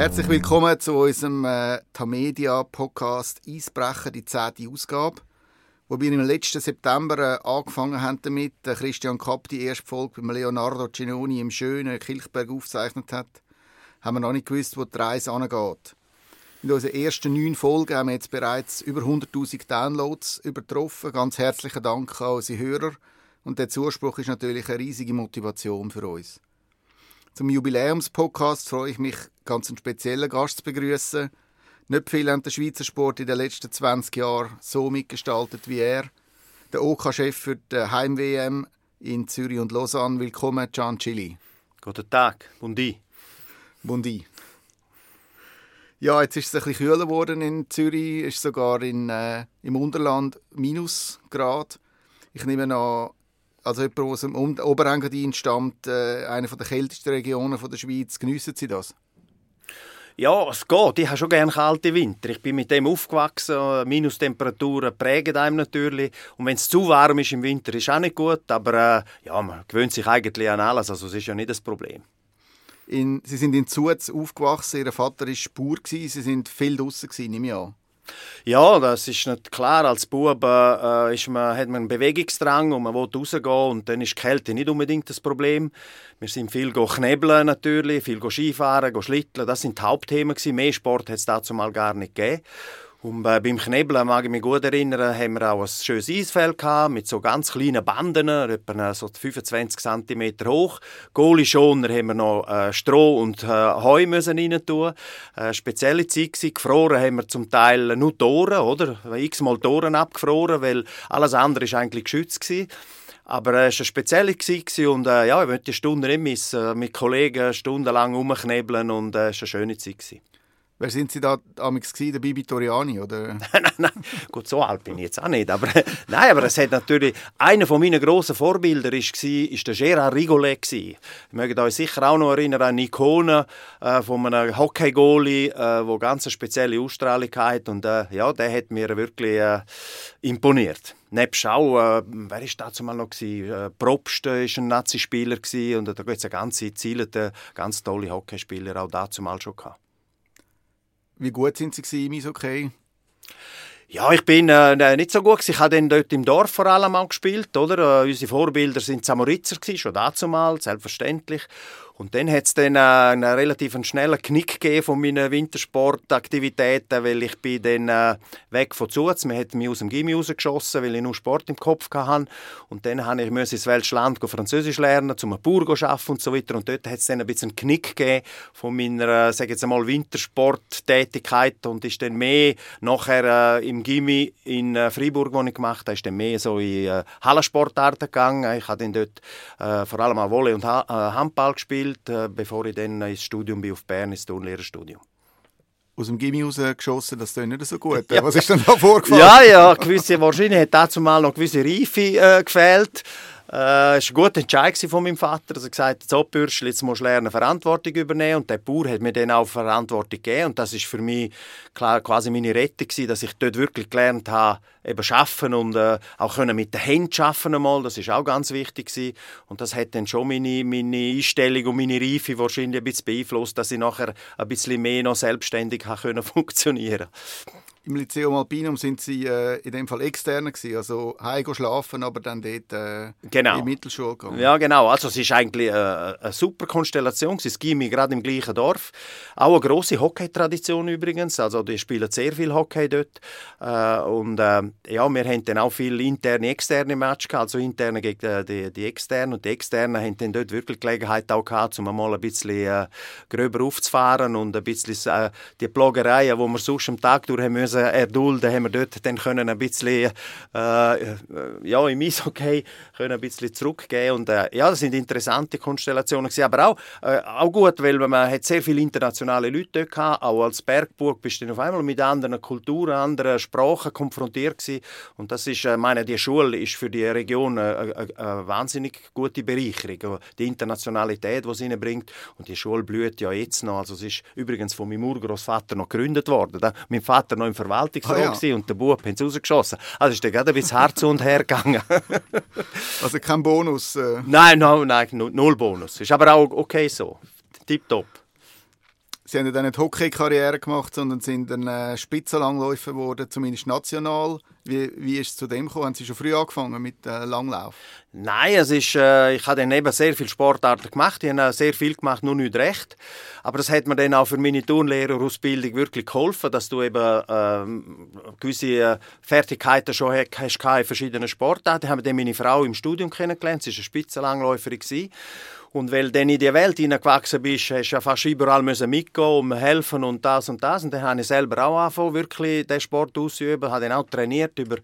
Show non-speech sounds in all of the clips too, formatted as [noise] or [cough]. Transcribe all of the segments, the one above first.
Herzlich willkommen zu unserem äh, Tamedia Podcast Eisbrecher, die zehnte Ausgabe. Wo wir im letzten September äh, angefangen haben damit, äh, Christian Kapp die erste Folge mit Leonardo Cinoni im schönen Kilchberg aufgezeichnet hat, haben wir noch nicht gewusst, wo die Reise angeht. In unseren ersten neun Folgen haben wir jetzt bereits über 100.000 Downloads übertroffen. Ganz herzlichen Dank an unsere Hörer. Und der Zuspruch ist natürlich eine riesige Motivation für uns. Zum Jubiläumspodcast freue ich mich, ganz einen speziellen Gast zu begrüßen. Nicht viele haben den Schweizer Sport in den letzten 20 Jahren so mitgestaltet wie er. Der OK-Chef für die Heim-WM in Zürich und Lausanne. Willkommen, Gian Chili. Guten Tag, Bundi. Bundi. Ja, jetzt ist es ein bisschen kühler geworden in Zürich, ist sogar in, äh, im Unterland Minusgrad. Ich nehme an, also jemand, der aus dem Oberengadin stammt, äh, eine der kältesten Regionen der Schweiz, geniessen Sie das? Ja, es geht. Ich habe schon gerne kalte Winter. Ich bin mit dem aufgewachsen. Minustemperaturen prägen einem natürlich. Und wenn es zu warm ist im Winter, ist auch nicht gut. Aber äh, ja, man gewöhnt sich eigentlich an alles. Also es ist ja nicht das Problem. In, Sie sind in Zuz aufgewachsen. Ihr Vater war Spur. Sie sind viel draußen, nehme ich an. Ja, das ist nicht klar. Als Bub äh, ist man, hat man einen Bewegungsdrang und man will rausgehen und dann ist die Kälte nicht unbedingt das Problem. Wir sind viel knebeln natürlich, viel Skifahren, schlitteln. Das sind die Hauptthemen gewesen. Mehr Sport hat es dazu mal gar nicht gegeben. Und äh, beim Knebeln, mag ich mich gut erinnern, haben wir auch ein schönes Eisfeld gehabt, mit so ganz kleinen Banden, etwa so 25 cm hoch. Goalie-Schoner haben wir noch äh, Stroh und äh, Heu müssen rein tun. Äh, spezielle Zeit gewesen. Gefroren haben wir zum Teil nur Toren, oder? X-mal Toren abgefroren, weil alles andere ist eigentlich geschützt gewesen. Aber äh, es war eine spezielle Zeit und äh, ja, ich möchte die Stunde missen. Mit Kollegen stundenlang rumknebeln und äh, es war eine schöne Zeit. Gewesen. Wer sind Sie da damals gewesen? Der Bibi Toriani, oder? [laughs] nein, nein, gut, so alt bin ich jetzt auch nicht. Aber, [laughs] nein, aber es hat natürlich, einer von meinen grossen Vorbilder war, ist der Gérard Rigolet. Ihr mögt euch sicher auch noch erinnern an eine Ikone äh, von einem Hockey-Goalie, äh, der ganz eine spezielle Ausstrahlung hat. Und äh, ja, der hat mir wirklich äh, imponiert. Nebst auch, äh, wer war dazu mal noch? Gewesen? Äh, Probst war ein Nazi-Spieler und da gibt es eine ganze Ziele, ganz tolle Hockeyspieler auch dazu mal schon gehabt. Wie gut sind Sie im Eishockey? Ja, ich bin äh, nicht so gut. Ich habe dann dort im Dorf vor allem auch gespielt, oder? Äh, unsere Vorbilder sind Samoritzer schon dazu mal, selbstverständlich. Und dann hat es dann äh, einen relativ schnellen Knick gegeben von meinen Wintersportaktivitäten, weil ich bin dann äh, weg von Zuz. Man hat mich aus dem Gimmi rausgeschossen, weil ich nur Sport im Kopf hatte. Und dann musste ich ins welches Land Französisch lernen, zum Bauer arbeiten und so weiter. Und dort hat es dann ein bisschen einen Knick gegeben von meiner, sage jetzt einmal, Wintersporttätigkeit und ist dann mehr nachher äh, im Gimmi in äh, Freiburg, wo ich gemacht habe, ist dann mehr so in äh, Hallensportarten gegangen. Ich habe dann dort äh, vor allem auch Volley und ha äh, Handball gespielt gespielt, äh, bevor ich dann ins Studium bin auf Bern, ins Turnlehrerstudium. Aus dem Gimmi rausgeschossen, das ist nicht so gut. [laughs] ja. Was ist denn da vorgefallen? Ja, ja, gewisse, wahrscheinlich hat dazu mal noch gewisse Reife äh, gefehlt. Äh, es war ein guter Entscheid von meinem Vater, dass er gesagt hat, so Bürschel, jetzt musst du lernen, Verantwortung übernehmen. Und der Bauer hat mir dann auch Verantwortung gegeben. Und das war für mich klar, quasi meine Rettung gewesen, dass ich dort wirklich gelernt habe, eben schaffen und äh, auch können mit den Händen schaffen einmal. Das ist auch ganz wichtig gewesen. Und das hat dann schon meine, meine Einstellung und meine Reife wahrscheinlich ein bisschen beeinflusst, dass ich nachher ein bisschen mehr noch selbstständig [laughs] funktionieren im Lyceum Alpinum sind Sie äh, in dem Fall externe gewesen, also heim schlafen, aber dann dort äh, genau. in die Mittelschule gegangen. Ja, genau. Also es ist eigentlich äh, eine super Konstellation. Es gibt gerade im gleichen Dorf. Auch eine grosse Hockey-Tradition übrigens. Also die spielen sehr viel Hockey dort. Äh, und äh, ja, wir haben dann auch viele interne, externe Matches gehabt, also interne gegen äh, die, die externen. Und die externen haben dann dort wirklich Gelegenheit auch gehabt, um mal ein bisschen gröber aufzufahren und ein bisschen die Bloggereien, die wir sonst am Tag durch haben müssen, erdulden, haben wir dort dann können ein bisschen äh, ja, im Eishockey können ein bisschen zurückgehen und äh, ja, das sind interessante Konstellationen gewesen, aber auch, äh, auch gut, weil man hat sehr viele internationale Leute dort gehabt, auch als Bergburg bist du auf einmal mit anderen Kulturen, anderen Sprachen konfrontiert gewesen. und das ist, äh, meine, die Schule ist für die Region eine, eine, eine wahnsinnig gute Bereicherung, die Internationalität, die sie bringt und die Schule blüht ja jetzt noch, also es ist übrigens von meinem Urgroßvater noch gegründet worden, da, mein Vater noch im Verwaltungsrat ah, ja. und der Bub hat es rausgeschossen. Also ist der gerade ein bisschen Herz und her gegangen. [laughs] also kein Bonus? Äh. Nein, no, nein, null Bonus. Ist aber auch okay so. Tipptopp. Sie haben dann nicht Hockey-Karriere gemacht, sondern sind dann äh, Spitzenlangläufer geworden, zumindest national. Wie, wie ist es zu dem gekommen? Haben Sie schon früh angefangen mit äh, Langlauf? Nein, es ist, äh, ich habe dann eben sehr viele Sportarten gemacht. Ich habe sehr viel gemacht, nur nicht recht. Aber das hat mir dann auch für meine Turnlehrerausbildung wirklich geholfen, dass du eben ähm, gewisse äh, Fertigkeiten schon hast in verschiedenen Sportarten. Ich habe dann meine Frau im Studium kennengelernt. Sie war eine Spitzenlangläuferin. Und weil du in die Welt hineingewachsen bist, hast du ja fast überall mitgehen und helfen und das und das. Und dann habe ich selber auch angefangen, wirklich den Sport auszuüben. habe dann auch trainiert über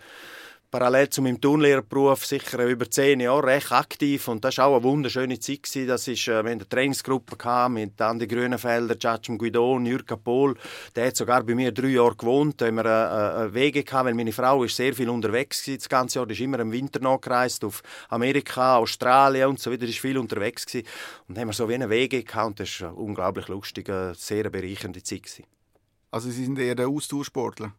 parallel zu meinem Turnlehrerberuf sicher über zehn Jahre recht aktiv und das war auch eine wunderschöne Zeit. Gewesen. Das ist, äh, wir eine Trainingsgruppe mit Andi Grünenfelder, Giacomo Guidon, Jürgen Pohl. Der hat sogar bei mir drei Jahre gewohnt. Da haben wir äh, äh, Wege gehabt, weil meine Frau ist sehr viel unterwegs war das ganze Jahr. Die ist immer im Winter nachgereist auf Amerika, Australien und so weiter. Die ist viel unterwegs gewesen. und haben wir so wie eine Wege gehabt und das war unglaublich lustige, sehr bereichernde Zeit. Gewesen. Also Sie sind eher der Austauschsportler?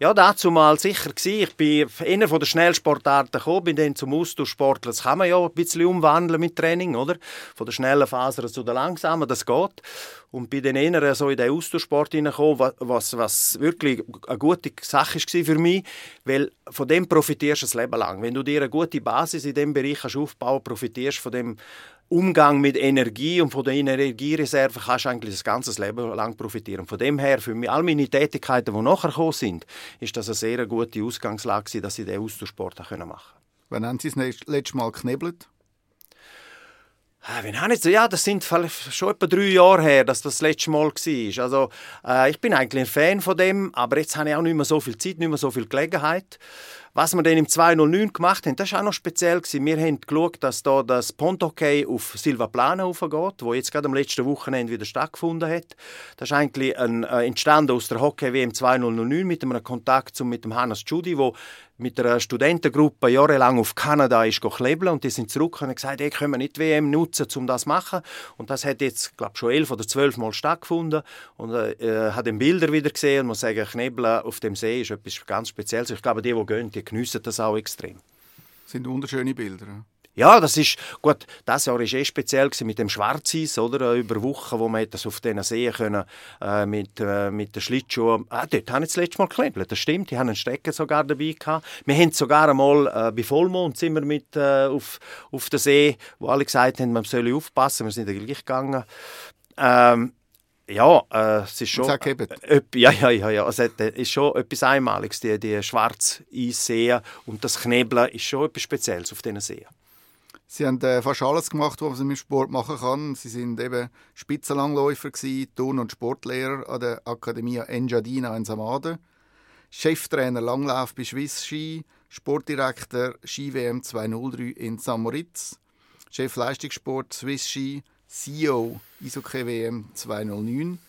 Ja, dazu mal sicher gewesen. Ich bin einer von den Schnellsportarten gekommen, bin dann zum Austauschsportler. Das kann man ja ein bisschen umwandeln mit Training, oder? Von der schnellen Phase zu der langsamen, das geht. Und bin dann eher so in den Austauschsport hineingekommen, was, was wirklich eine gute Sache war für mich, weil von dem profitierst du das Leben lang. Wenn du dir eine gute Basis in diesem Bereich aufbauen profitierst von dem Umgang mit Energie und von der Energiereserve kannst du eigentlich das ganze Leben lang profitieren. Von dem her, für mich, all meine Tätigkeiten, die nachher gekommen sind, ist das eine sehr gute Ausgangslage, dass ich diesen Austauschsport machen konnte. Wann haben Sie das letzte Mal geknebelt? Ah, Wenn habe ich so, ja, das sind schon etwa drei Jahre her, dass das, das letzte Mal war. Also, äh, ich bin eigentlich ein Fan von dem, aber jetzt habe ich auch nicht mehr so viel Zeit, nicht mehr so viel Gelegenheit. Was wir dann im 209 gemacht haben, das war auch noch speziell. Wir haben geschaut, dass da das Ponthockey auf Silvaplana aufgeht, wo jetzt gerade am letzten Wochenende wieder stattgefunden hat. Das ist eigentlich ein, äh, entstanden aus der Hockey-WM 2009 mit einem Kontakt zum, mit dem Hannes Judy, wo mit einer Studentengruppe jahrelang auf Kanada ist klebeln und die sind zurück und haben gesagt, hey, können wir nicht WM nutzen, um das zu machen. Und das hat jetzt, glaube schon elf oder zwölf Mal stattgefunden und äh hat den Bilder wieder gesehen und muss sagen, Knebeln auf dem See ist etwas ganz Spezielles. Ich glaube, die, die gehen, die geniessen das auch extrem. Das sind wunderschöne Bilder. Ja, das ist gut. Das Jahr war eh speziell mit dem Schwarzeis, oder äh, über Wochen, wo man das auf diesen Seen können äh, mit äh, mit den Schlittschuhen. Ah, dort habe ich das letzte Mal geklebt. Das stimmt. Die haben einen Stecker sogar dabei gehabt. Wir haben sogar einmal äh, bei Vollmond sind wir mit äh, auf auf den See, wo alle gesagt haben, man soll aufpassen. Wir sind dann gleich gegangen. Ähm, ja, äh, es ist schon. Äh, ja, ja, ja, ja. Also, es ist schon etwas Einmaliges, die, die schwarz Eisseen und das Knebeln ist schon etwas Spezielles auf diesen Seen. Sie haben äh, fast alles gemacht, was man im Sport machen kann. Sie sind eben Spitzenlangläufer Turn- und Sportlehrer an der Akademie Engiadina in Samaden, Cheftrainer Langlauf bei Swiss Ski, Sportdirektor Ski WM 203 in St. Moritz, Chef Leistungssport Swiss Ski, CEO Eishockey WM 209,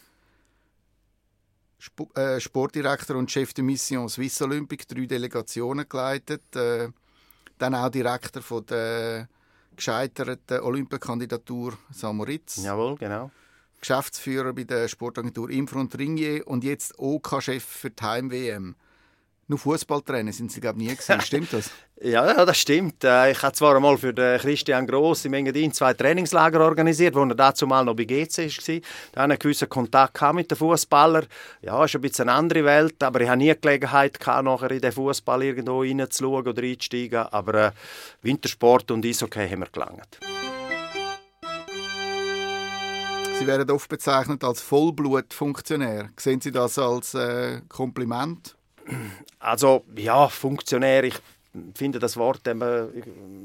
Sp äh, Sportdirektor und Chef de Mission Swiss Olympic, drei Delegationen geleitet, äh, dann auch Direktor von der gescheiterten Olympiakandidatur Samoritz. Jawohl, genau. Geschäftsführer bei der Sportagentur Infront Ringier und jetzt OK-Chef für die Heim-WM. Nur Fußballtrainer sind Sie, glaube nie gesehen. [laughs] Stimmt das? ja, das stimmt. Äh, ich habe zwar einmal für den Christian Gross im Engadin zwei Trainingslager organisiert, wo er dazu mal noch bei GC war. Da hatte ich einen gewissen Kontakt mit den Fußballern. Ja, ist ein bisschen eine andere Welt, aber ich hatte nie Gelegenheit, gehabt, nachher in den Fußball irgendwo reinzuschauen oder einzusteigen. Aber äh, Wintersport und Eishockey haben wir gelangt. Sie werden oft bezeichnet als Vollblutfunktionär. Sehen Sie das als äh, Kompliment? Also ja, Funktionär, ich finde das Wort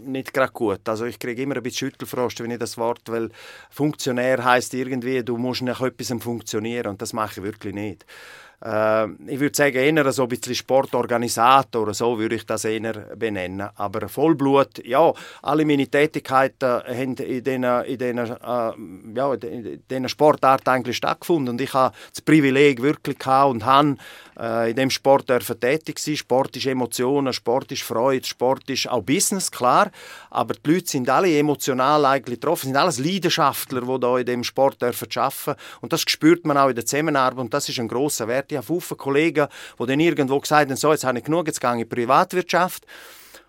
nicht gerade gut. Also ich kriege immer ein bisschen Schüttelfrost, wenn ich das Wort, weil Funktionär heißt irgendwie, du musst nach etwas funktionieren und das mache ich wirklich nicht äh, ich würde sagen, eher so ein bisschen Sportorganisator oder so würde ich das eher benennen. Aber Vollblut, ja, alle meine Tätigkeiten haben in diesen, in äh, ja, in diesen Sportarten eigentlich stattgefunden und ich habe das Privileg wirklich gehabt und habe äh, in dem Sport dürfen tätig sein. Sport ist Emotionen, Sport ist Freude, Sport ist auch Business, klar, aber die Leute sind alle emotional eigentlich getroffen, sind alles Leidenschaftler, die da in dem Sport dürfen arbeiten und das spürt man auch in der Zusammenarbeit und das ist ein großer Wert. Ich habe viele Kollegen, die dann irgendwo gesagt haben, so, jetzt habe ich genug, jetzt gehe ich in die Privatwirtschaft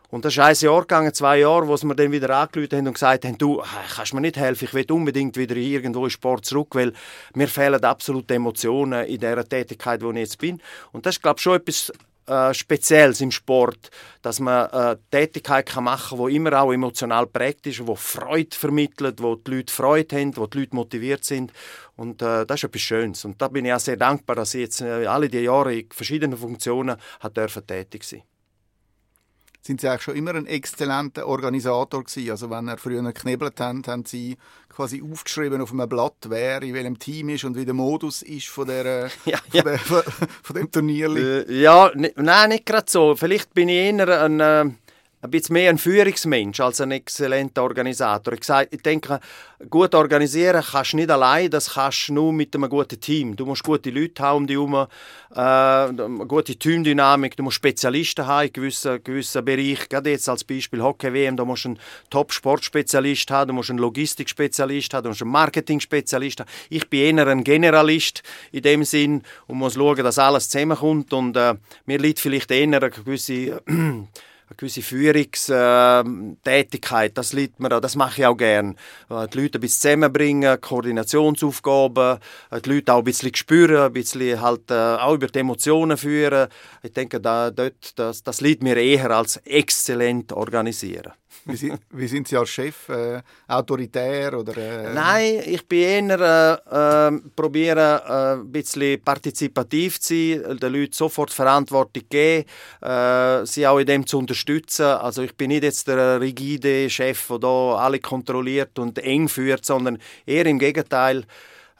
Und das ist ein Jahr gegangen, zwei Jahre, wo sie mir dann wieder angerufen haben und gesagt haben, du, kannst mir nicht helfen, ich will unbedingt wieder irgendwo in Sport zurück, weil mir fehlen absolut Emotionen in der Tätigkeit, wo ich jetzt bin. Und das ist, glaube ich, schon etwas äh, Spezielles im Sport, dass man eine äh, Tätigkeit machen kann, die immer auch emotional prägt ist, die Freude vermittelt, wo die Leute Freude haben, wo die Leute motiviert sind. Und äh, das ist etwas Schönes. Und da bin ich auch sehr dankbar, dass ich jetzt äh, alle die Jahre in verschiedenen Funktionen hat dürfen tätig sein sind Sie eigentlich schon immer ein exzellenter Organisator gewesen? Also wenn er früher geknebelt haben, haben Sie quasi aufgeschrieben auf einem Blatt, wer in welchem Team ist und wie der Modus ist von, der, [laughs] ja, von, Der, von, von dem Turnier? Äh, ja, nein, nicht gerade so. Vielleicht bin ich eher ein... Äh ein bisschen mehr ein Führungsmensch als ein exzellenter Organisator. Ich, sage, ich denke, gut organisieren kannst du nicht allein, das kannst du nur mit einem guten Team. Du musst gute Leute haben um dich herum, äh, eine gute Teamdynamik, du musst Spezialisten haben in gewissen, gewissen Bereichen. Gerade jetzt als Beispiel Hockey-WM, da musst du einen Top-Sportspezialist haben, du musst einen Logistikspezialist haben, du musst einen Marketing-Spezialist haben. Ich bin eher ein Generalist in dem Sinn und muss schauen, dass alles zusammenkommt und äh, mir liegt vielleicht eher eine gewisse eine gewisse Führungstätigkeit, das liegt mir das mache ich auch gerne. Äh, die Leute ein bisschen zusammenbringen, Koordinationsaufgaben, äh, die Leute auch ein bisschen spüren, ein bisschen halt äh, auch über die Emotionen führen. Ich denke, da, dort, das, das liegt mir eher als exzellent organisieren. Wie sind, wie sind, Sie als Chef? Äh, autoritär? Oder, äh... Nein, ich bin eher äh, äh, probiere, äh, ein bisschen partizipativ zu sein, den Leuten sofort Verantwortung geben, äh, sie auch in dem zu unterstützen. Also ich bin nicht jetzt der rigide Chef, der da alle kontrolliert und eng führt, sondern eher im Gegenteil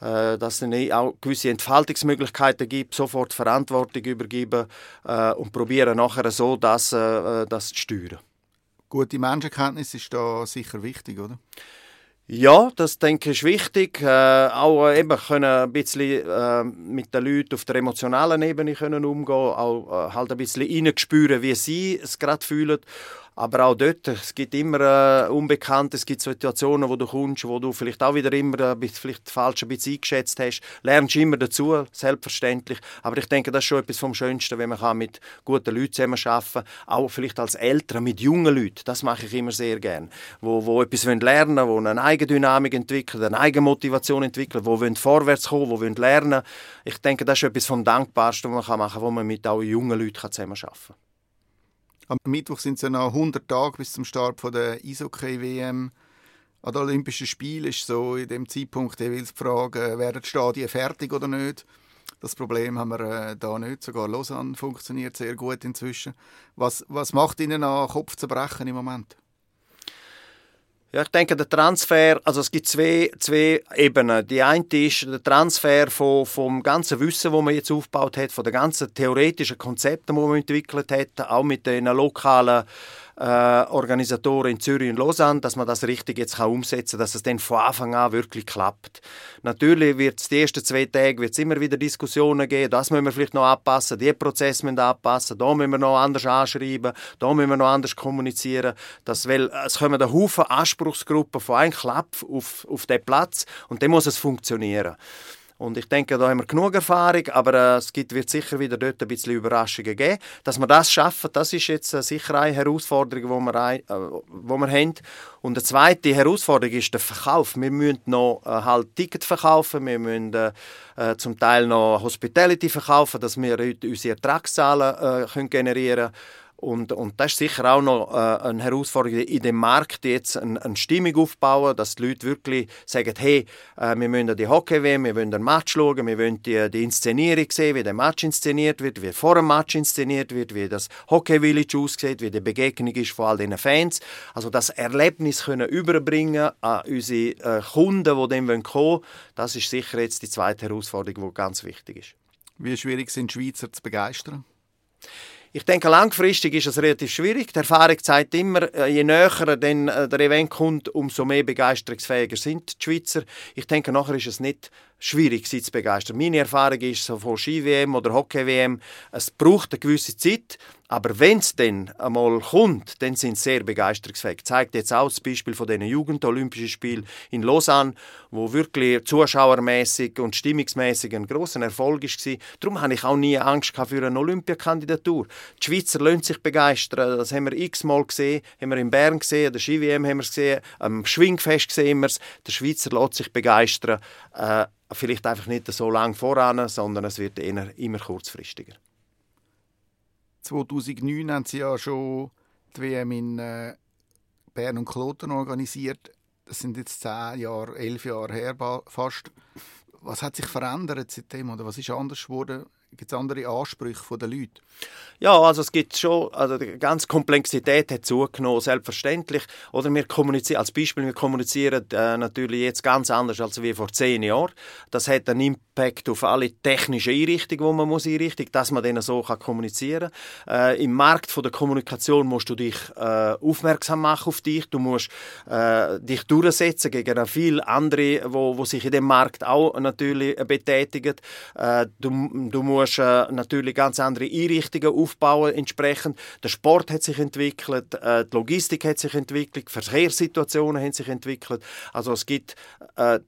äh, dass es auch gewisse Entfaltungsmöglichkeiten gibt, sofort Verantwortung übergeben äh, und probieren nachher so das, das zu steuern. Gute Menschenkenntnis ist da sicher wichtig, oder? Ja, das denke ich ist wichtig. Äh, auch eben können ein bisschen äh, mit den Leuten auf der emotionalen Ebene können umgehen, auch äh, halt ein bisschen reinspüren, wie sie es gerade fühlen aber auch dort, es gibt immer äh, Unbekannte, es gibt Situationen, wo du kommst, wo du vielleicht auch wieder immer äh, vielleicht falsch ein bisschen eingeschätzt hast. Lernst immer dazu, selbstverständlich. Aber ich denke, das ist schon etwas vom Schönsten, wenn man mit guten Leuten zusammen arbeiten kann. Auch vielleicht als Eltern, mit jungen Leuten. Das mache ich immer sehr gerne. Wo, wo etwas lernen wollen, wo eine Eigendynamik entwickeln, eine Eigenmotivation entwickeln, wo wollen vorwärts kommen, wo wollen lernen. Ich denke, das ist etwas vom Dankbarsten, was man machen kann, wo man mit auch jungen Leuten zusammen arbeiten kann. Am Mittwoch sind es ja noch 100 Tage bis zum Start von der Eishockey-WM. An den Olympischen Spielen ist so in dem Zeitpunkt jeweils die Frage, werden die Stadien fertig oder nicht. Das Problem haben wir äh, da nicht. Sogar Lausanne funktioniert sehr gut inzwischen. Was, was macht Ihnen an Kopf zu brechen im Moment? Ja, ich denke, der Transfer, also es gibt zwei, zwei Ebenen. Die eine ist der Transfer von, vom ganzen Wissen, das man jetzt aufgebaut hat, von den ganzen theoretischen Konzepten, die man entwickelt hat, auch mit den lokalen äh, Organisatoren in Zürich und Lausanne, dass man das richtig jetzt kann umsetzen kann, dass es dann von Anfang an wirklich klappt. Natürlich wird es die ersten zwei Tage wird's immer wieder Diskussionen geben, das müssen wir vielleicht noch anpassen, die Prozesse müssen anpassen, da müssen wir noch anders anschreiben, da müssen wir noch anders kommunizieren, das, weil es kommen ein Haufen Anspruchsgruppen von einem Klapp auf, auf den Platz und dann muss es funktionieren. Und ich denke, da haben wir genug Erfahrung, aber äh, es gibt, wird sicher wieder dort ein bisschen Überraschungen geben. Dass wir das schaffen, das ist jetzt äh, sicher eine Herausforderung, die wir, äh, wir haben. Und eine zweite Herausforderung ist der Verkauf. Wir müssen noch äh, halt Tickets verkaufen, wir müssen äh, äh, zum Teil noch Hospitality verkaufen, dass wir unsere Ertragszahlen äh, können generieren können. Und, und das ist sicher auch noch äh, eine Herausforderung in dem Markt, jetzt eine, eine Stimmung aufbauen, dass die Leute wirklich sagen, hey, äh, wir müssen die Hockey-WM, wir wollen den Match schauen, wir wollen die, die Inszenierung sehen, wie der Match inszeniert wird, wie vor dem Match inszeniert wird, wie das Hockey-Village aussieht, wie die Begegnung ist von all diesen Fans. Also das Erlebnis können überbringen an unsere äh, Kunden, die dem kommen wollen, das ist sicher jetzt die zweite Herausforderung, die ganz wichtig ist. Wie schwierig sind Schweizer zu begeistern? Ich denke, langfristig ist es relativ schwierig. Die Erfahrung zeigt immer, äh, je näher denn äh, der Event kommt, umso mehr begeisterungsfähiger sind die Schweizer. Ich denke, nachher ist es nicht schwierig, sie zu begeistern. Meine Erfahrung ist so von Ski-WM oder Hockey-WM, es braucht eine gewisse Zeit, aber wenn es dann einmal kommt, dann sind sie sehr begeisterungsfähig. Zeigt jetzt auch das Beispiel von den Jugend-Olympischen Spielen in Lausanne, wo wirklich zuschauermäßig und stimmungsmäßig ein großer Erfolg war. Darum habe ich auch nie Angst für eine Olympiakandidatur. Die Schweizer lassen sich begeistern. Das haben wir x-mal gesehen. Haben wir in Bern gesehen, der Ski-WM haben wir es gesehen, am Schwingfest sehen wir es. Der Schweizer lässt sich begeistern. Äh, vielleicht einfach nicht so lange voran, sondern es wird eher immer kurzfristiger. 2009 haben sie ja schon die WM in äh, Bern und Kloten organisiert. Das sind jetzt zehn Jahre, elf Jahre her fast. Was hat sich verändert seitdem oder was ist anders geworden? Gibt es andere Ansprüche der Leute? Ja, also es gibt schon, also die ganze Komplexität hat zugenommen, selbstverständlich. Oder wir kommunizieren, als Beispiel, wir kommunizieren äh, natürlich jetzt ganz anders als wie vor zehn Jahren. Das hat einen Impact auf alle technischen Einrichtungen, die man muss einrichten, dass man denen so kann kommunizieren kann. Äh, Im Markt von der Kommunikation musst du dich äh, aufmerksam machen auf dich, du musst äh, dich durchsetzen gegen viele andere, wo, wo sich in dem Markt auch natürlich betätigen. Äh, du, du musst äh, natürlich ganz andere Einrichtungen aufbauen entsprechend. Der Sport hat sich entwickelt, äh, die Logistik hat sich entwickelt, die Verkehrssituationen haben sich entwickelt. Also es gibt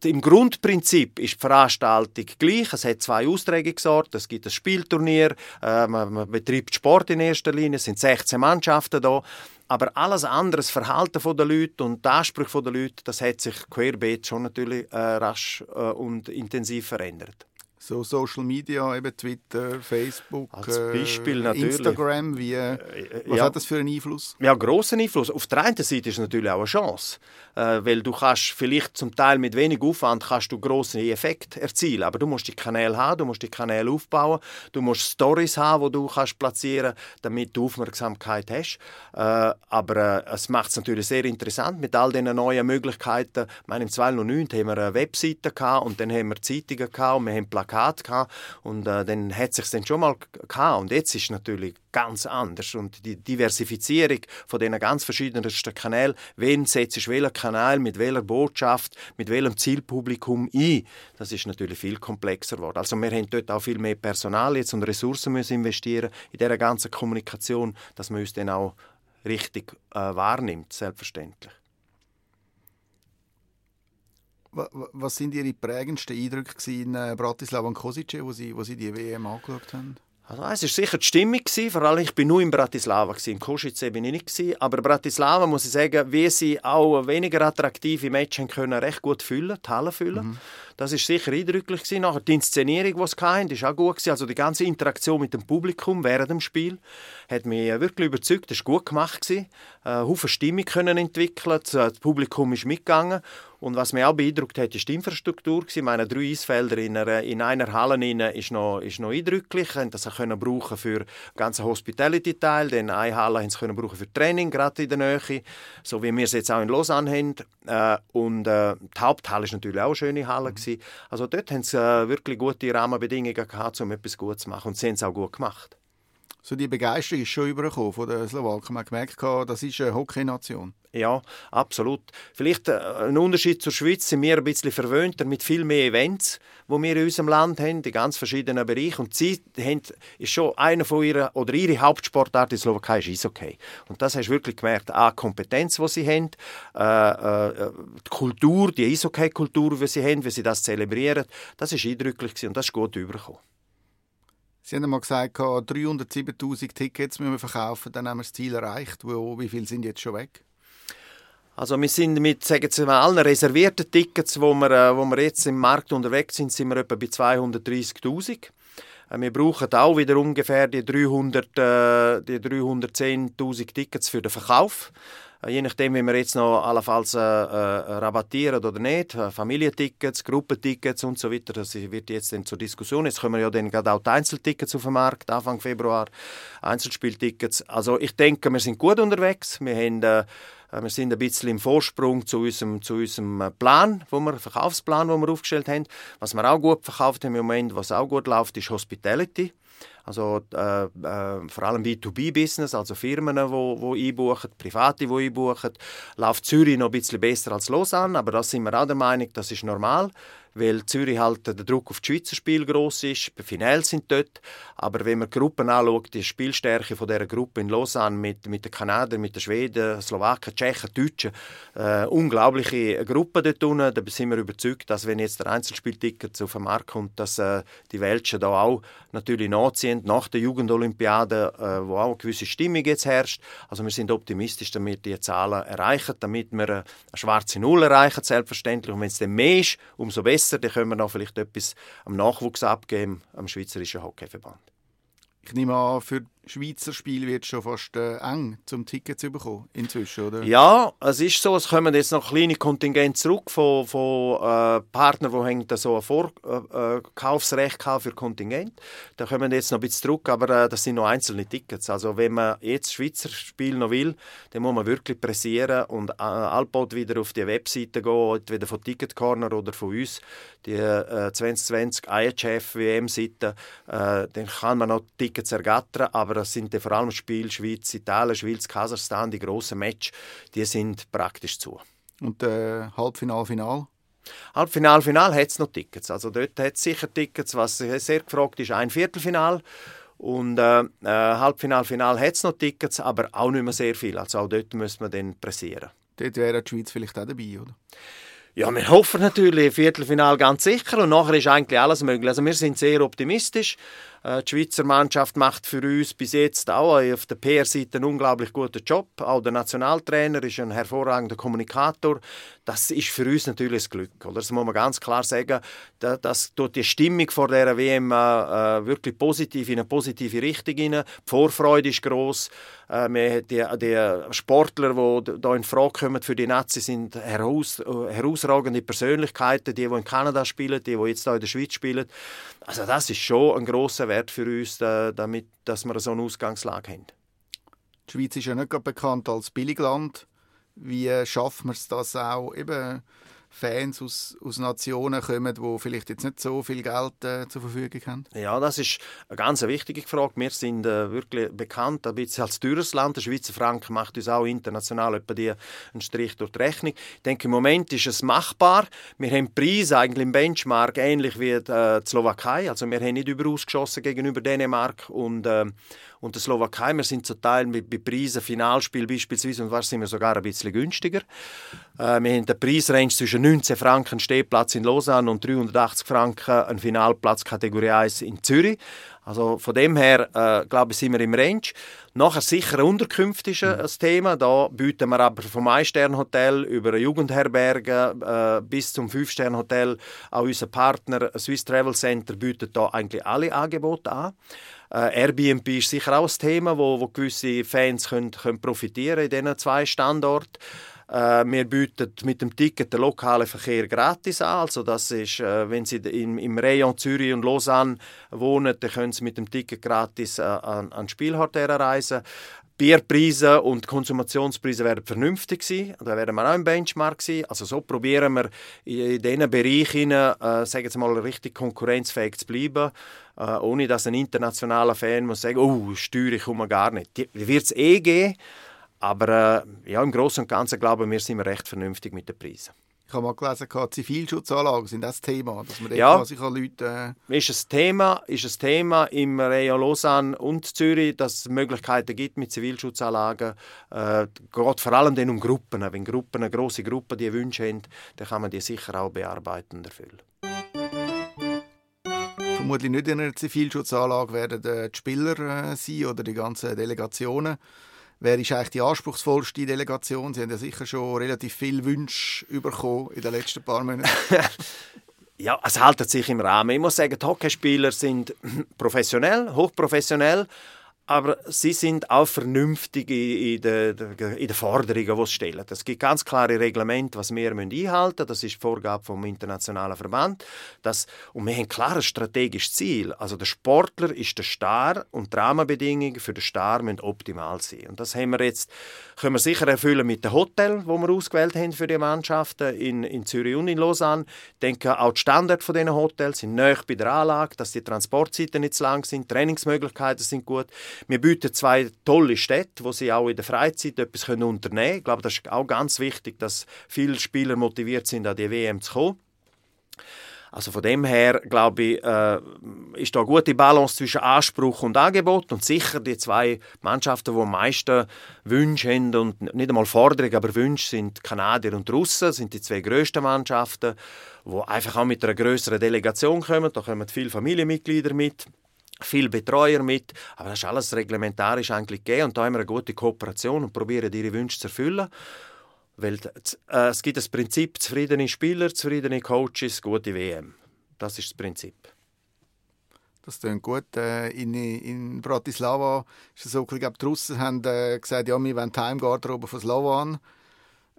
im Grundprinzip ist die Veranstaltung gleich. Es hat zwei Austragungsorte, es gibt ein Spielturnier, äh, man, man betreibt Sport in erster Linie, es sind 16 Mannschaften da. Aber alles andere, das Verhalten der Leute und die Ansprüche der Leute, das hat sich querbeet schon natürlich äh, rasch äh, und intensiv verändert. So Social Media, eben Twitter, Facebook, äh, Instagram, wie, äh, was ja. hat das für einen Einfluss? Ja, grossen Einfluss. Auf der einen Seite ist es natürlich auch eine Chance, äh, weil du kannst vielleicht zum Teil mit wenig Aufwand kannst du grossen Effekt erzielen, aber du musst die Kanäle haben, du musst die Kanäle aufbauen, du musst Stories haben, wo du kannst platzieren, damit du Aufmerksamkeit hast. Äh, aber äh, es macht es natürlich sehr interessant mit all diesen neuen Möglichkeiten. Ich meine, im 2009 haben wir eine Webseite gehabt und dann haben wir Zeitungen gehabt und wir haben Plakate Plakat gehabt und äh, dann hat sich dann schon mal gehabt und jetzt ist es natürlich ganz anders und die Diversifizierung von diesen ganz verschiedensten Kanälen, wen setzt ich welchen Kanal mit welcher Botschaft, mit welchem Zielpublikum ein, das ist natürlich viel komplexer geworden. Also wir haben dort auch viel mehr Personal jetzt und Ressourcen müssen investieren in dieser ganzen Kommunikation, dass man uns dann auch richtig äh, wahrnimmt, selbstverständlich. Was sind Ihre prägendsten Eindrücke in äh, Bratislava und Kosice, wo Sie, wo Sie die WM angeschaut haben? Also, es war sicher die Stimmung, vor allem ich bin nur in Bratislava, in Kosice bin ich nicht. Aber Bratislava, muss ich sagen, wie sie auch weniger attraktive Matches können, recht gut füllen, die Halle füllen. Mhm. Das war sicher eindrücklich. Gewesen. Nachher die Inszenierung, die sie hatten, war auch gut. Gewesen. Also die ganze Interaktion mit dem Publikum während dem Spiel hat mich wirklich überzeugt. Das war gut gemacht. Gewesen. Äh, Haufen Stimmung können entwickeln. Das Publikum ist mitgegangen. Und was mich auch beeindruckt hat, ist die Infrastruktur. Ich meine, drei Eisfelder in einer, in einer Halle ist noch, ist noch eindrücklich. Sie das können brauchen für den ganzen Hospitality-Teil. Dann eine Halle haben sie können brauchen für Training, gerade in der Nähe. So wie wir es jetzt auch in Lausanne haben. Äh, und äh, die Haupthalle ist natürlich auch eine schöne Halle. Mhm. Also dort haben sie äh, wirklich gute Rahmenbedingungen gehabt, um etwas gut zu machen. Und sie haben es auch gut gemacht. So die Begeisterung ist schon übergekommen von den Slowaken. Man hat gemerkt, das ist eine Hockey-Nation. Ja, absolut. Vielleicht äh, ein Unterschied zur Schweiz sind wir ein bisschen verwöhnter mit viel mehr Events, wo wir in unserem Land haben, in ganz verschiedenen Bereichen. Und sie haben, ist schon einer von ihren, oder ihre Hauptsportart in Slowakei ist Eishockey. Und das hast du wirklich gemerkt. A, die Kompetenz, die sie haben, äh, äh, die Kultur, die Eishockey-Kultur, die sie haben, wie sie das zelebrieren, das ist eindrücklich und das ist gut übergekommen. Sie haben einmal gesagt, 307'000 Tickets müssen wir verkaufen, dann haben wir das Ziel erreicht. Wie viele sind jetzt schon weg? Also wir sind mit sagen Sie mal, allen reservierten Tickets, wo wir, äh, wo wir jetzt im Markt unterwegs sind, sind wir etwa bei 230'000. Äh, wir brauchen auch wieder ungefähr die, 300, äh, die 310'000 Tickets für den Verkauf. Äh, je nachdem, wie wir jetzt noch allenfalls äh, äh, rabattieren oder nicht, äh, Familientickets, Gruppentickets und so weiter, das wird jetzt dann zur Diskussion. Jetzt kommen ja dann gerade auch die Einzeltickets auf den Markt, Anfang Februar, Einzelspieltickets. Also ich denke, wir sind gut unterwegs. Wir haben äh, wir sind ein bisschen im Vorsprung zu unserem, zu unserem Plan, wo wir, Verkaufsplan, den wir aufgestellt haben. Was wir auch gut verkauft haben im Moment, was auch gut läuft, ist Hospitality. Also äh, äh, vor allem B2B-Business, also Firmen, die wo, wo einbuchen, Private, die einbuchen, läuft Zürich noch ein bisschen besser als Lausanne, aber da sind wir auch der Meinung, das ist normal. Weil Zürich halt der Druck auf das Schweizer Spiel groß ist. Die Finale sind dort, aber wenn man die Gruppen anschaut, die Spielstärke von dieser Gruppe in Lausanne mit, mit den Kanadiern, mit den Schweden, Slowaken, Tschechen, Deutschen, äh, unglaubliche Gruppe dort unten. Da sind wir überzeugt, dass wenn jetzt der Einzelspielticket auf den Markt kommt, dass äh, die Welschen da auch natürlich nachziehen, nach der Jugendolympiade, äh, wo auch eine gewisse Stimmung jetzt herrscht. Also wir sind optimistisch, damit die Zahlen erreichen, damit wir eine schwarze Null erreichen, selbstverständlich. Und wenn es dann mehr ist, umso besser, dann können wir noch vielleicht etwas am Nachwuchs abgeben, am Schweizerischen Hockeyverband. Ich nehme an, für Schweizer Spiel wird schon fast äh, eng, zum Ticket zu bekommen inzwischen, oder? Ja, es ist so, es kommen jetzt noch kleine Kontingente zurück von, von äh, Partnern, die haben so ein Vorkaufsrecht äh, für Kontingent. Da kommen jetzt noch ein bisschen zurück, aber äh, das sind noch einzelne Tickets. Also wenn man jetzt Schweizer Spiel noch will, dann muss man wirklich pressieren und äh, alsbald wieder auf die Webseite gehen, entweder von Ticket Corner oder von uns, die äh, 2020 IHF WM-Seite, äh, dann kann man noch Tickets ergattern, aber das sind vor allem Spiele Schweiz, Italien, Schweiz, Kasachstan, die grossen Match, die sind praktisch zu. Und äh, Halbfinal, Final? Halbfinal, Final hat es noch Tickets. Also dort hat es sicher Tickets, was sehr gefragt ist, ein Viertelfinal. Und äh, äh, Halbfinal, Final hat es noch Tickets, aber auch nicht mehr sehr viel. Also auch dort müssen wir dann pressieren. Dort wäre die Schweiz vielleicht auch dabei, oder? Ja, wir hoffen natürlich Viertelfinal ganz sicher und nachher ist eigentlich alles möglich. Also wir sind sehr optimistisch. Äh, die Schweizer Mannschaft macht für uns bis jetzt auch auf der PR-Seite einen unglaublich guten Job. Auch der Nationaltrainer ist ein hervorragender Kommunikator. Das ist für uns natürlich ein Glück. Oder? Das muss man ganz klar sagen. Das tut die Stimmung vor der WM äh, äh, wirklich positiv in eine positive Richtung hinein. Die Vorfreude ist gross. Äh, die, die, Sportler, die hier in Frage kommen für die Nazi, sind heraus, herausragende Persönlichkeiten. Die, die in Kanada spielen, die, die jetzt hier in der Schweiz spielen. Also das ist schon ein grosser Wert für uns, damit, dass wir so eine Ausgangslage haben. Die Schweiz ist ja nicht bekannt als Billigland. Wie schaffen wir es das auch eben Fans aus, aus Nationen kommen, die vielleicht jetzt nicht so viel Geld äh, zur Verfügung haben? Ja, das ist eine ganz wichtige Frage. Wir sind äh, wirklich bekannt ein bisschen als teures Land. Der Schweizer Franken macht uns auch international etwa die einen Strich durch die Rechnung. Ich denke, im Moment ist es machbar. Wir haben Preise eigentlich im Benchmark ähnlich wie äh, die Slowakei. Also wir haben nicht überausgeschossen gegenüber Dänemark und äh, und der Slowakei. Wir sind zum Teil bei Preisen, Finalspiel beispielsweise, und was sind wir sogar ein bisschen günstiger. Äh, wir haben eine Preisrange zwischen 19 Franken Stehplatz in Lausanne und 380 Franken ein Finalplatz Kategorie 1 in Zürich. Also von dem her, äh, glaube ich, sind wir im Range. Nachher sicher Unterkunft ist ein, mhm. Thema. Da bieten wir aber vom Ein-Stern-Hotel über Jugendherberge äh, bis zum Fünf-Stern-Hotel auch unser Partner Swiss Travel Center bietet da eigentlich alle Angebote an. Äh, Airbnb ist sicher auch ein Thema, wo, wo gewisse Fans können, können profitieren in diesen zwei Standorten. Äh, wir bieten mit dem Ticket den lokalen Verkehr gratis an. Also das ist, äh, wenn Sie im, im Rayon Zürich und Lausanne wohnen, dann können Sie mit dem Ticket gratis äh, an, an Spielort reisen. Bierpreise und Konsumationspreise werden vernünftig sein. Da werden wir auch im Benchmark sein. Also so probieren wir in diesen Bereichen, äh, sagen wir mal, richtig konkurrenzfähig zu bleiben, äh, ohne dass ein internationaler Fan muss sagen, oh, Steuer, ich komme gar nicht. Die wird es eh geben, aber äh, ja, im Großen und Ganzen glauben wir, sind wir recht vernünftig mit den Preisen. Ich habe mal gelesen, Zivilschutzanlagen sind das Thema, dass man ja, quasi Leute... Äh ist ein Thema, ist ein Thema im Rayon Lausanne und Zürich, dass es Möglichkeiten gibt mit Zivilschutzanlagen. Äh, geht vor allem dann um Gruppen. Wenn Gruppen, eine grosse Gruppe die Wünsche haben, dann kann man die sicher auch bearbeiten und erfüllen. Vermutlich nicht in einer Zivilschutzanlage werden die Spieler äh, sein oder die ganzen Delegationen. Wer ist eigentlich die anspruchsvollste Delegation? Sie haben ja sicher schon relativ viele Wünsche bekommen in den letzten paar Monaten. [laughs] ja, es hält sich im Rahmen. Ich muss sagen, die Hockeyspieler sind [clears throat] professionell, hochprofessionell aber sie sind auch vernünftig in den, in den Forderungen, die sie stellen. Es gibt ganz klare Reglemente, was wir einhalten müssen. Das ist die Vorgabe vom internationalen Verband. Das, und wir haben ein klares strategisches Ziel. Also der Sportler ist der Star und die Rahmenbedingungen für den Star müssen optimal sein. Und das haben wir jetzt, können wir sicher erfüllen mit dem Hotel, wo wir ausgewählt haben für die Mannschaften in, in Zürich und in Lausanne. Ich denke, auch die Standards von diesen Hotels sind nahe bei der Anlage, dass die Transportzeiten nicht zu lang sind, Trainingsmöglichkeiten sind gut. Wir bieten zwei tolle Städte, wo sie auch in der Freizeit etwas unternehmen können. Ich glaube, das ist auch ganz wichtig, dass viele Spieler motiviert sind, an die WM zu kommen. Also von dem her, glaube ich, äh, ist da eine gute Balance zwischen Anspruch und Angebot und sicher die zwei Mannschaften, die am meisten Wünsche haben und nicht einmal Forderungen, aber Wünsche sind Kanadier und Russen, sind die zwei grössten Mannschaften, die einfach auch mit einer größeren Delegation kommen. Da kommen viele Familienmitglieder mit viele Betreuer mit, aber das ist alles reglementarisch eigentlich gegeben und da haben wir eine gute Kooperation und probieren ihre Wünsche zu erfüllen. Weil äh, es gibt das Prinzip zufriedene Spieler, zufriedene Coaches, gute WM. Das ist das Prinzip. Das klingt gut. Äh, in, in Bratislava ist es so, ich glaube, die Russen haben äh, gesagt, ja, wir wollen die Heimgarderobe von Slovan.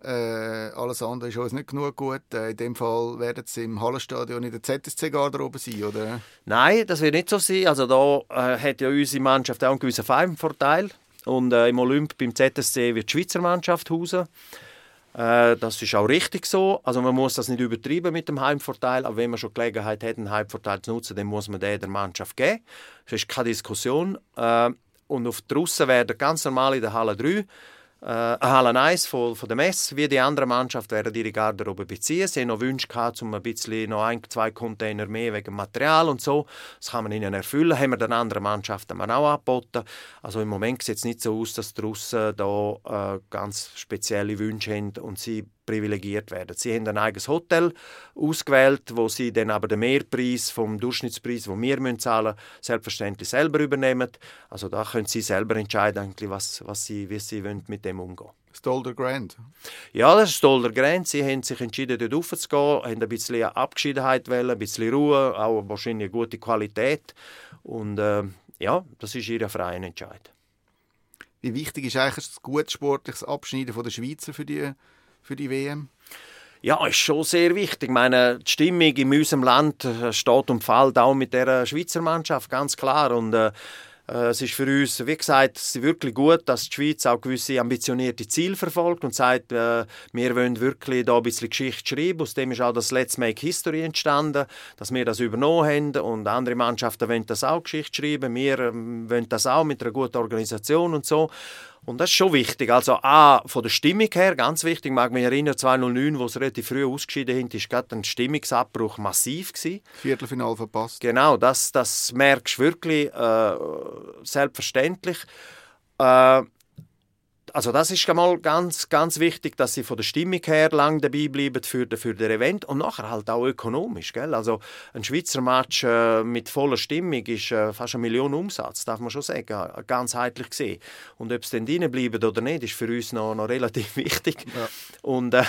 Äh, alles andere ist uns nicht genug gut. Äh, in dem Fall werden sie im Hallenstadion in der ZSC-Garderobe sein, oder? Nein, das wird nicht so sein. Also da äh, hat ja unsere Mannschaft auch einen gewissen Heimvorteil. Und äh, im Olymp beim ZSC wird die Schweizer Mannschaft hausen. Äh, das ist auch richtig so. Also man muss das nicht übertreiben mit dem Heimvorteil. Aber wenn man schon Gelegenheit hat, einen Heimvorteil zu nutzen, dann muss man den der Mannschaft geben. Das ist keine Diskussion. Äh, und auf Russen werden ganz normal in der Halle 3 äh, Halle 1 von, von der Messe, wie die andere Mannschaft, werden ihre Garderobe beziehen. Sie haben noch Wünsche gehabt, um ein bisschen noch ein, zwei Container mehr wegen Material und so. Das kann man ihnen erfüllen. Haben wir den anderen Mannschaften auch angeboten. Also im Moment sieht es nicht so aus, dass die Russen da äh, ganz spezielle Wünsche haben und sie privilegiert werden. Sie haben ein eigenes Hotel ausgewählt, wo sie dann aber den Mehrpreis vom Durchschnittspreis, den wir zahlen müssen, selbstverständlich selber übernehmen. Also da können sie selber entscheiden, was, was sie, wie sie mit dem umgehen wollen. Stolder Grand? Ja, das ist Stolder Grand. Sie haben sich entschieden, dort raufzugehen, haben ein bisschen Abgeschiedenheit wollen, ein bisschen Ruhe, auch wahrscheinlich eine gute Qualität. Und äh, ja, das ist ihr freier Entscheid. Wie wichtig ist eigentlich das gute sportliches Abschneiden von der Schweizer für die für die WM? Ja, ist schon sehr wichtig. Ich meine, die Stimmung in unserem Land äh, steht und fällt auch mit der Schweizer Mannschaft, ganz klar. Und äh, äh, es ist für uns, wie gesagt, wirklich gut, dass die Schweiz auch gewisse ambitionierte Ziele verfolgt und sagt, äh, wir wollen wirklich da ein bisschen Geschichte schreiben. Aus dem ist auch das Let's Make History entstanden, dass wir das übernommen haben und andere Mannschaften wollen das auch Geschichte schreiben. Wir ähm, wollen das auch mit einer guten Organisation und so. Und das ist schon wichtig. Also A, von der Stimmung her, ganz wichtig, mag mich erinnern, 2009, wo sie relativ früh ausgeschieden sind, war gerade ein Stimmungsabbruch massiv. Gewesen. Viertelfinal verpasst. Genau, das, das merkst du wirklich äh, selbstverständlich. Äh, also das ist mal ganz, ganz wichtig, dass sie von der Stimmung her lang dabei bleiben für, für den Event und nachher halt auch ökonomisch. Gell? Also ein Schweizer Match äh, mit voller Stimmung ist äh, fast eine Million Umsatz, darf man schon sagen, äh, ganzheitlich gesehen. Und ob es dann drinnen bleiben oder nicht, ist für uns noch, noch relativ [laughs] wichtig. Ja. Und äh,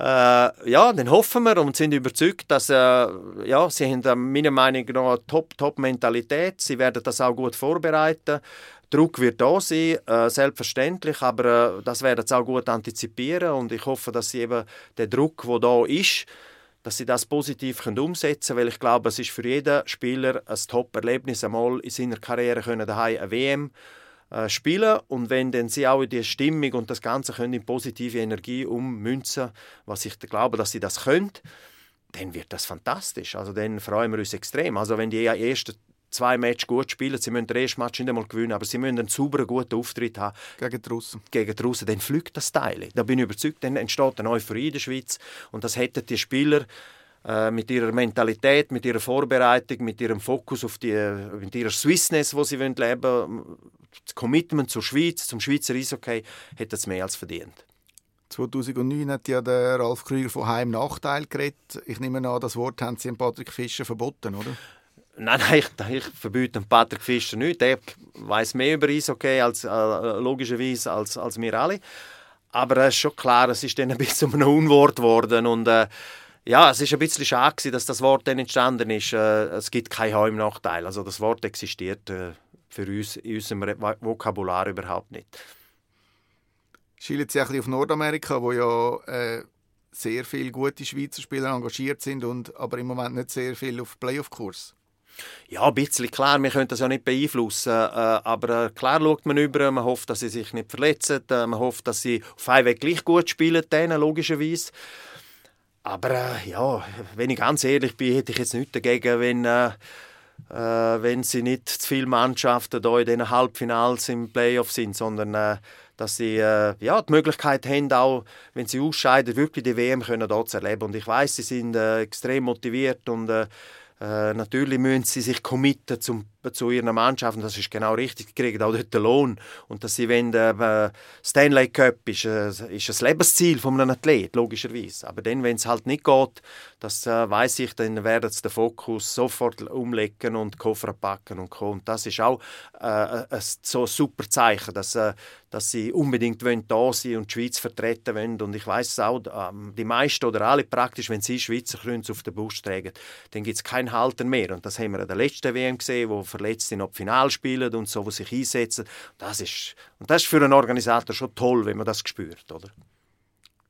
äh, ja, dann hoffen wir und sind überzeugt, dass äh, ja, sie haben meiner Meinung nach eine Top-Top-Mentalität. Sie werden das auch gut vorbereiten. Druck wird da sein, äh, selbstverständlich, aber äh, das werden sie auch gut antizipieren und ich hoffe, dass sie eben den Druck, der da ist, dass sie das positiv können umsetzen können, weil ich glaube, es ist für jeden Spieler ein Top-Erlebnis, einmal in seiner Karriere können daheim eine WM äh, spielen und wenn dann sie auch in die Stimmung und das Ganze können in positive Energie ummünzen, was ich glaube, dass sie das können, dann wird das fantastisch. Also dann freuen wir uns extrem. Also wenn die ersten zwei Matches gut spielen. Sie müssen den ersten Match nicht einmal gewinnen, aber sie müssen einen sauberen, guten Auftritt haben. Gegen die Russen. Gegen die Russen. Dann fliegt das Teil. Da bin ich überzeugt, dann entsteht eine Euphorie in der Schweiz. Und das hätten die Spieler äh, mit ihrer Mentalität, mit ihrer Vorbereitung, mit ihrem Fokus auf die, mit ihrer Swissness, wo sie leben wollen, das Commitment zur Schweiz, zum Schweizer Eishockey, hätten es mehr als verdient. 2009 hat ja der Ralf Krüger von Heim-Nachteil geredet. Ich nehme an, das Wort haben Sie Patrick Fischer verboten, oder? Nein, nein, ich, ich verbiete Patrick Fischer nicht. Der weiß mehr über Eishockey als, äh, logischerweise als, als wir alle. Aber es ist schon klar, es ist dann ein bisschen ein Unwort geworden. Und äh, ja, es ist ein bisschen schade, dass das Wort dann entstanden ist. Äh, es gibt keinen Heimnachteil. Also das Wort existiert äh, für uns in unserem Vokabular überhaupt nicht. Schielen Sie ein bisschen auf Nordamerika, wo ja äh, sehr viele gute Schweizer Spieler engagiert sind und aber im Moment nicht sehr viel auf Playoff-Kurs. Ja, ein bisschen klar, wir können das ja nicht beeinflussen, äh, aber äh, klar schaut man über, man hofft, dass sie sich nicht verletzen, äh, man hofft, dass sie auf einen Weg gleich gut spielen, denen, logischerweise. Aber äh, ja, wenn ich ganz ehrlich bin, hätte ich jetzt nichts dagegen, wenn, äh, äh, wenn sie nicht zu viele Mannschaften da in diesen Halbfinals im Playoff sind, sondern dass sie äh, ja, die Möglichkeit haben, auch wenn sie ausscheiden, wirklich die WM können dort zu erleben. Und ich weiß, sie sind äh, extrem motiviert und äh, natürlich müssen sie sich committen zum zu ihren Mannschaften, das ist genau richtig, sie kriegen auch dort den Lohn. Und dass sie wenn äh, Stanley Cup ist, äh, ist ein Lebensziel von einem Athlet, logischerweise. Aber dann, wenn es halt nicht geht, das äh, weiß ich, dann werden sie den Fokus sofort umlegen und Koffer packen und kommen. Das ist auch äh, ein, so ein super Zeichen, dass, äh, dass sie unbedingt wollen, da sein und die Schweiz vertreten wollen. Und ich weiß auch, ähm, die meisten oder alle praktisch, wenn sie Schweizer Krönze auf der Brust tragen, dann gibt es keinen Halten mehr. Und das haben wir in der letzten WM gesehen, wo Verletzte noch Final spielen und so, die sich einsetzen. Das ist, und das ist für einen Organisator schon toll, wenn man das spürt, oder?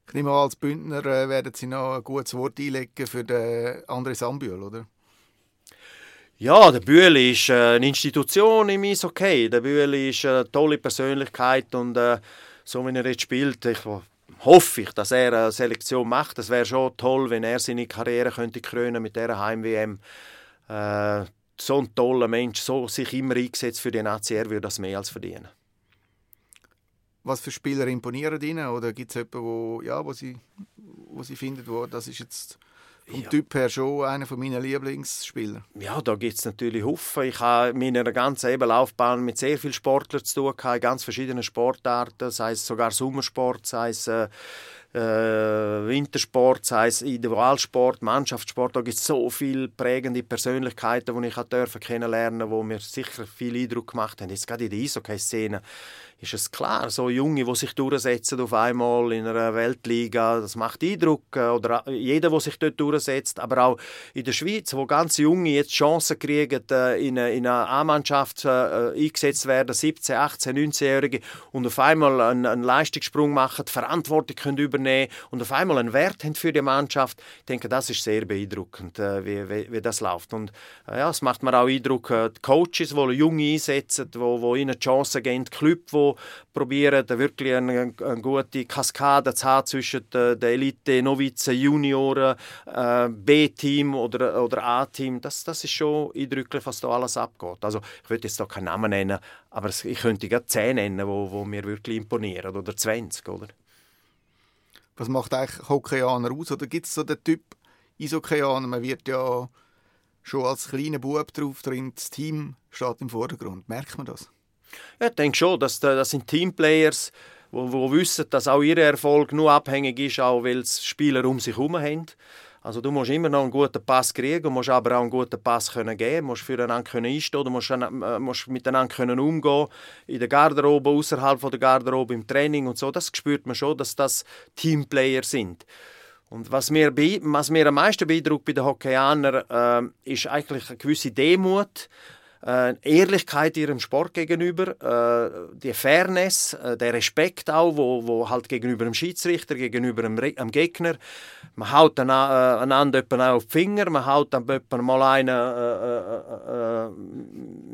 Ich nehme als Bündner äh, werden Sie noch ein gutes Wort einlegen für den André Sambühl, oder? Ja, der Bühli ist äh, eine Institution im Eishockey. Der Bühli ist eine tolle Persönlichkeit und äh, so wie er jetzt spielt, ich hoffe ich, dass er eine Selektion macht. Es wäre schon toll, wenn er seine Karriere könnte krönen mit dieser Heim-WM. Äh, so ein toller Mensch, so sich immer eingesetzt für die Nazi, er würde das mehr als verdienen. Was für Spieler imponieren Ihnen? Oder gibt es jemanden, wo, ja, wo, Sie, wo Sie finden, wo, das ist jetzt vom ja. Typ her schon einer meiner Lieblingsspieler? Ja, da gibt es natürlich Haufen. Ich habe in meiner ganzen Laufbahn mit sehr vielen Sportlern zu tun, gehabt, ganz verschiedene Sportarten, sei es sogar Sommersport, sei es äh, äh, Wintersport, sei es Individualsport, Mannschaftssport, da gibt es so viele prägende Persönlichkeiten, die ich kennenlernen durfte, die mir sicher viel Eindruck gemacht haben. Jetzt gerade in der Eishockey-Szene ist es klar, so Junge, die sich durchsetzen auf einmal in einer Weltliga, das macht Eindruck. Äh, oder jeder, der sich dort durchsetzt. Aber auch in der Schweiz, wo ganz Junge jetzt Chancen kriegen, äh, in eine A-Mannschaft äh, eingesetzt werden, 17, 18, 19-Jährige, und auf einmal einen, einen Leistungssprung machen, die Verantwortung können übernehmen und auf einmal einen Wert haben für die Mannschaft. Ich denke, das ist sehr beeindruckend, wie, wie, wie das läuft. Und ja, es macht mir auch Eindruck, die Coaches, die Junge einsetzen, wo, wo ihnen Chancen geben, die Clubs, die probieren, wirklich eine, eine, gute Kaskade zu haben zwischen den Elite, Novizen, Junioren, äh, B-Team oder, oder A-Team. Das, das ist schon eindrücklich, was da alles abgeht. Also, ich würde jetzt da keinen Namen nennen, aber ich könnte gerade 10 nennen, wo, wo mir wirklich imponieren, oder 20, oder? Was macht eigentlich Hockeyaner aus? Oder gibt es so den Typ Eishockeyaner? Man wird ja schon als kleiner Bub drauf drin, das Team steht im Vordergrund. Merkt man das? Ja, ich denke schon, dass das sind Teamplayers, wo, wo wissen, dass auch ihr Erfolg nur abhängig ist, auch weil es Spieler um sich herum haben. Also du musst immer noch einen guten Pass kriegen, musst aber auch einen guten Pass können geben, musst füreinander können einstehen, du musst, äh, musst miteinander können umgehen, in der Garderobe, außerhalb der Garderobe, im Training und so. Das spürt man schon, dass das Teamplayer sind. Und was mir, was mir am meisten beeindruckt bei den Hockeyanern, äh, ist eigentlich eine gewisse Demut äh, Ehrlichkeit ihrem Sport gegenüber, äh, die Fairness, äh, der Respekt auch, wo, wo halt gegenüber dem Schiedsrichter, gegenüber dem, dem Gegner. Man haut dann, äh, einander auf die Finger, man haut dann mal einen, äh,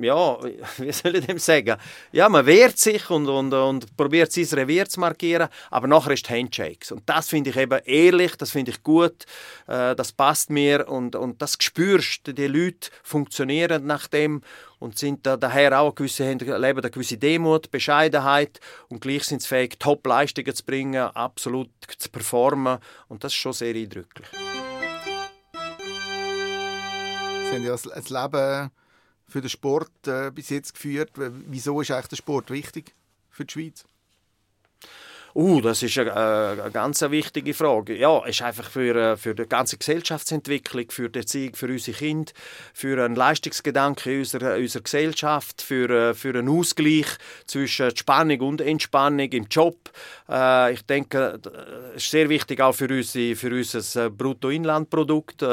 äh, ja, [laughs] wie soll ich dem sagen? Ja, man wehrt sich und, und, und probiert sein Revier zu markieren, aber nachher ist Handshakes. Und das finde ich eben ehrlich, das finde ich gut, das passt mir und, und das spürst, die Leute funktionieren nach dem und sind da daher auch gewisse, leben eine gewisse Demut, Bescheidenheit und gleich sind sie fähig, Top-Leistungen zu bringen, absolut zu performen und das ist schon sehr eindrücklich. Sie haben ja ein Leben für den Sport äh, bis jetzt geführt. Wieso ist eigentlich der Sport wichtig für die Schweiz? Uh, das ist eine, äh, eine ganz wichtige Frage. Ja, ist einfach für, äh, für die ganze Gesellschaftsentwicklung, für die Erziehung für unsere Kinder, für einen Leistungsgedanken unserer, unserer Gesellschaft, für, äh, für einen Ausgleich zwischen Spannung und Entspannung im Job. Äh, ich denke, es ist sehr wichtig auch für, unsere, für unser Bruttoinlandprodukt. Äh,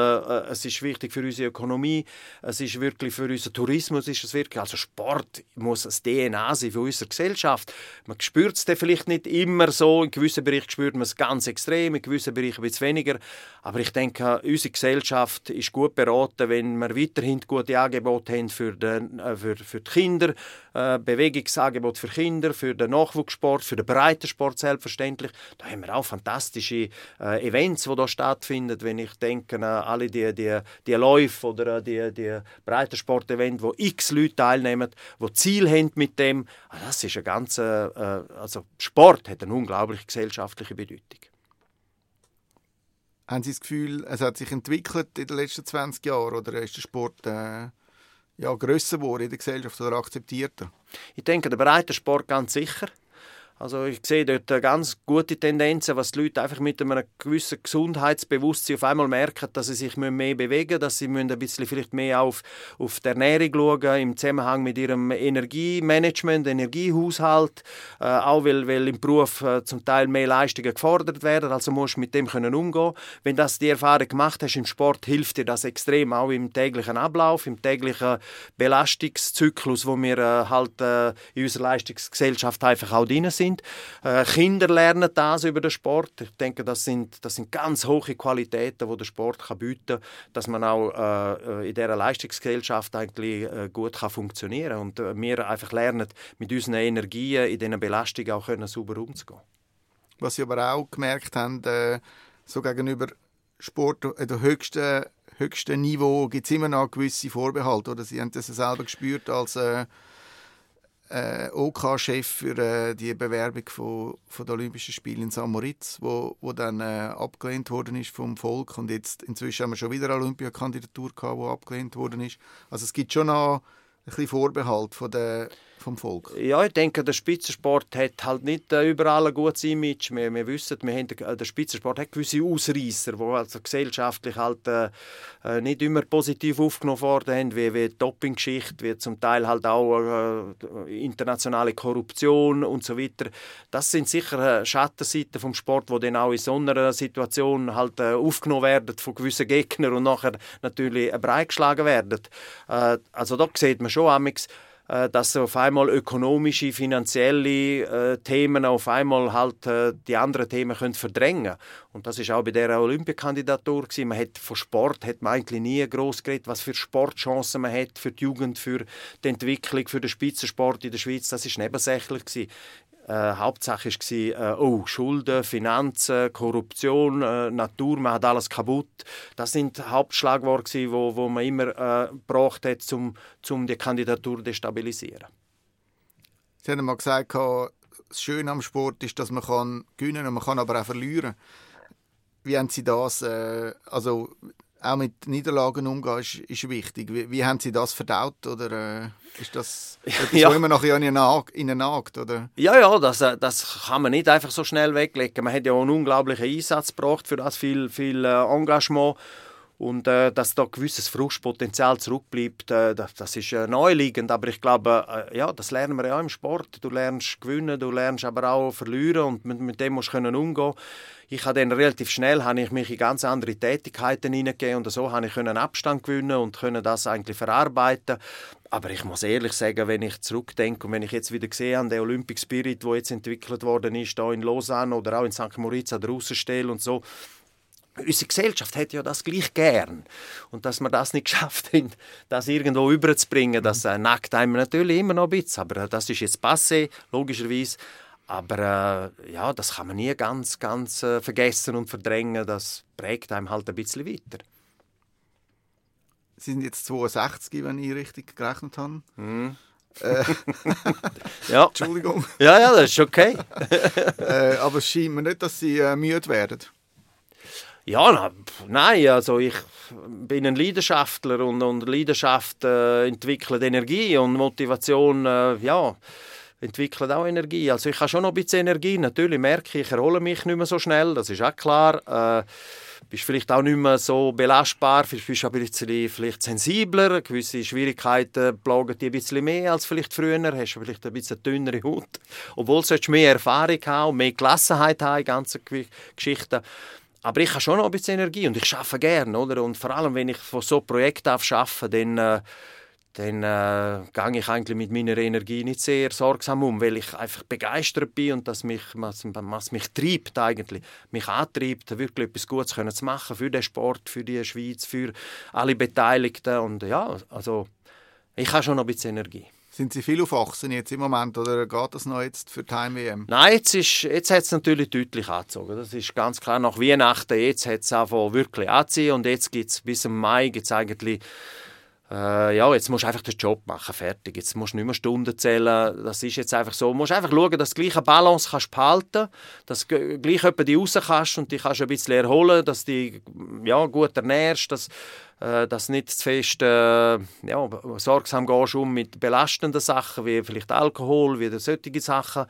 es ist wichtig für unsere Ökonomie. Es ist wirklich für unseren Tourismus ist es wirklich. Also Sport muss das DNA sein für unsere Gesellschaft. Man spürt es vielleicht nicht immer so. In gewissen Bereichen spürt man es ganz extrem, in gewissen Bereichen ein bisschen weniger. Aber ich denke, unsere Gesellschaft ist gut beraten, wenn wir weiterhin gute Angebote haben für die, äh, für, für die Kinder, äh, Bewegungsangebot für Kinder, für den Nachwuchssport, für den Breitensport selbstverständlich. Da haben wir auch fantastische äh, Events, die da stattfinden. Wenn ich denke an alle die, die, die Läufe oder die, die Breitensport-Events, wo x Leute teilnehmen, die Ziel haben mit dem. Ah, das ist ein ganz, äh, also Sport hat eine unglaubliche gesellschaftliche Bedeutung. Haben Sie das Gefühl, es hat sich entwickelt in den letzten 20 Jahren oder ist der Sport äh, ja, grösser geworden in der Gesellschaft oder akzeptierter? Ich denke, der Breitensport ganz sicher. Also ich sehe dort ganz gute Tendenzen, was die Leute einfach mit einem gewissen Gesundheitsbewusstsein auf einmal merken, dass sie sich mehr bewegen müssen, dass sie ein bisschen vielleicht mehr auf, auf die Ernährung schauen, im Zusammenhang mit ihrem Energiemanagement, Energiehaushalt, äh, auch weil, weil im Beruf äh, zum Teil mehr Leistungen gefordert werden, also musst du mit dem können umgehen. Wenn das die Erfahrung gemacht hast im Sport, hilft dir das extrem, auch im täglichen Ablauf, im täglichen Belastungszyklus, wo wir äh, halt äh, in unserer Leistungsgesellschaft einfach auch drin sind sind. Äh, Kinder lernen das über den Sport. Ich denke, das sind, das sind ganz hohe Qualitäten, die der Sport kann bieten kann, dass man auch äh, in dieser Leistungsgesellschaft eigentlich äh, gut kann funktionieren kann. Und äh, wir einfach lernen, mit unseren Energien in diesen Belastungen auch können, sauber umzugehen. Was Sie aber auch gemerkt haben, äh, so gegenüber Sport an der höchsten, höchsten Niveau gibt es immer noch gewisse Vorbehalte. Oder Sie haben das selber gespürt als äh, äh, OK-Chef für äh, die Bewerbung von, von der Olympischen Spiele in St. Moritz, wo, wo dann äh, abgelehnt worden ist vom Volk und jetzt inzwischen haben wir schon wieder eine Olympiakandidatur gehabt, die abgelehnt worden ist. Also es gibt schon noch ein bisschen Vorbehalt von der vom Volk? Ja, ich denke, der Spitzensport hat halt nicht äh, überall ein gutes Image. Wir, wir wissen, wir haben, äh, der Spitzensport hat gewisse Ausreißer, die also gesellschaftlich halt äh, äh, nicht immer positiv aufgenommen worden wie, wie die Doping-Geschichte, wie zum Teil halt auch äh, internationale Korruption und so weiter. Das sind sicher Schattenseiten vom Sport, die dann auch in so einer Situation halt äh, aufgenommen werden von gewissen Gegnern und nachher natürlich breit geschlagen werden. also da sieht man schon äh, dass auf einmal ökonomische, finanzielle äh, Themen auf einmal halt äh, die anderen Themen können verdrängen und das ist auch bei der Olympiakandidatur gewesen. Man hat von Sport hat man eigentlich nie groß geredet, was für Sportchancen man hat für die Jugend, für die Entwicklung, für den Spitzensport in der Schweiz. Das ist nebensächlich gewesen. Äh, Hauptsache war, äh, oh, Schulden, Finanzen, Korruption, äh, Natur, man hat alles kaputt. Das sind Hauptschlagworte, die wo, wo man immer äh, gebraucht um, um die Kandidatur zu destabilisieren. Sie haben mal gesagt, das Schöne am Sport ist, dass man kann gewinnen kann, man kann aber auch verlieren. Wie haben Sie das, äh, also auch mit Niederlagen umgehen ist, ist wichtig. Wie, wie, haben Sie das verdaut oder äh, ist das etwas, ja. immer noch in Ihnen nagt? Oder? Ja, ja, das, äh, das kann man nicht einfach so schnell weglegen. Man hat ja auch einen unglaublichen Einsatz gebraucht für das, viel, viel äh, Engagement und äh, dass da gewisses Frustpotenzial zurückbleibt, äh, das, das, ist äh, neuliegend. Aber ich glaube, äh, ja, das lernen wir ja auch im Sport. Du lernst gewinnen, du lernst aber auch verlieren und mit, mit dem musst du können umgehen. Ich habe dann relativ schnell habe ich mich in ganz andere Tätigkeiten hineingegeben und so habe ich können Abstand gewinnen und können das eigentlich verarbeiten. Aber ich muss ehrlich sagen, wenn ich zurückdenke und wenn ich jetzt wieder sehe an den Olympic Spirit, wo jetzt entwickelt worden ist, da in Lausanne oder auch in St. Moritz an der Russenstelle und so, unsere Gesellschaft hat ja das gleich gern. Und dass wir das nicht [laughs] geschafft haben, das irgendwo überzubringen, das äh, nackt einem natürlich immer noch ein bisschen. Aber äh, das ist jetzt passé, logischerweise. Aber äh, ja, das kann man nie ganz, ganz äh, vergessen und verdrängen. Das prägt einem halt ein bisschen weiter. Sie sind jetzt 62, wenn ich richtig gerechnet habe. Mm. Äh, [laughs] ja. Entschuldigung. Ja, ja, das ist okay. [laughs] äh, aber es scheint mir nicht, dass Sie äh, müde werden. Ja, na, nein, also ich bin ein Leidenschaftler und, und Leidenschaft äh, entwickelt Energie und Motivation, äh, ja, entwickelt auch Energie. Also ich habe schon noch ein bisschen Energie, natürlich merke ich, ich erhole mich nicht mehr so schnell, das ist auch klar. Äh, bist vielleicht auch nicht mehr so belastbar, bist ein bisschen vielleicht sensibler, gewisse Schwierigkeiten plagen dich ein bisschen mehr als vielleicht früher, hast vielleicht ein bisschen dünnere Haut, obwohl du mehr Erfahrung haben, mehr Gelassenheit haben in ganzen Geschichten. Aber ich habe schon noch ein bisschen Energie und ich arbeite gerne, oder? Und vor allem, wenn ich von so Projekten arbeite, dann, äh, dann äh, gehe ich eigentlich mit meiner Energie nicht sehr sorgsam um, weil ich einfach begeistert bin und das mich, was, was mich treibt eigentlich, mich antreibt, wirklich etwas Gutes können zu machen für den Sport, für die Schweiz, für alle Beteiligten und ja, also ich habe schon noch ein bisschen Energie. Sind Sie viel auf Achsen jetzt im Moment oder geht das noch jetzt für die Heim-WM? Nein, jetzt, ist, jetzt hat es natürlich deutlich angezogen. Das ist ganz klar. Nach Weihnachten jetzt hat es wirklich angezogen und jetzt gibt es bis im Mai gibt's eigentlich äh, ja, jetzt musst du einfach den Job machen, fertig. Jetzt musst du nicht mehr Stunden zählen. Das ist jetzt einfach so. Du musst einfach schauen, dass du gleiche Balance kannst behalten dass du gleich die raus kannst und dich kannst ein bisschen erholen, dass du dich ja, gut ernährst, dass, äh, nicht zu fest äh, ja, sorgsam gehst um mit belastenden Sachen, wie vielleicht Alkohol, wie solche Sachen.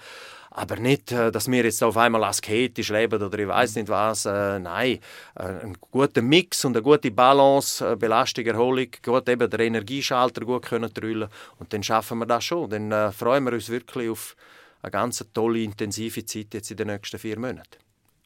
Aber nicht, äh, dass wir jetzt auf einmal asketisch leben oder ich weiß nicht was. Äh, nein, äh, ein guter Mix und eine gute Balance, Belastung, Erholung, gut eben den Energieschalter gut können drüllen und dann schaffen wir das schon. Dann freuen wir uns wirklich auf eine ganz tolle, intensive Zeit jetzt in den nächsten vier Monaten.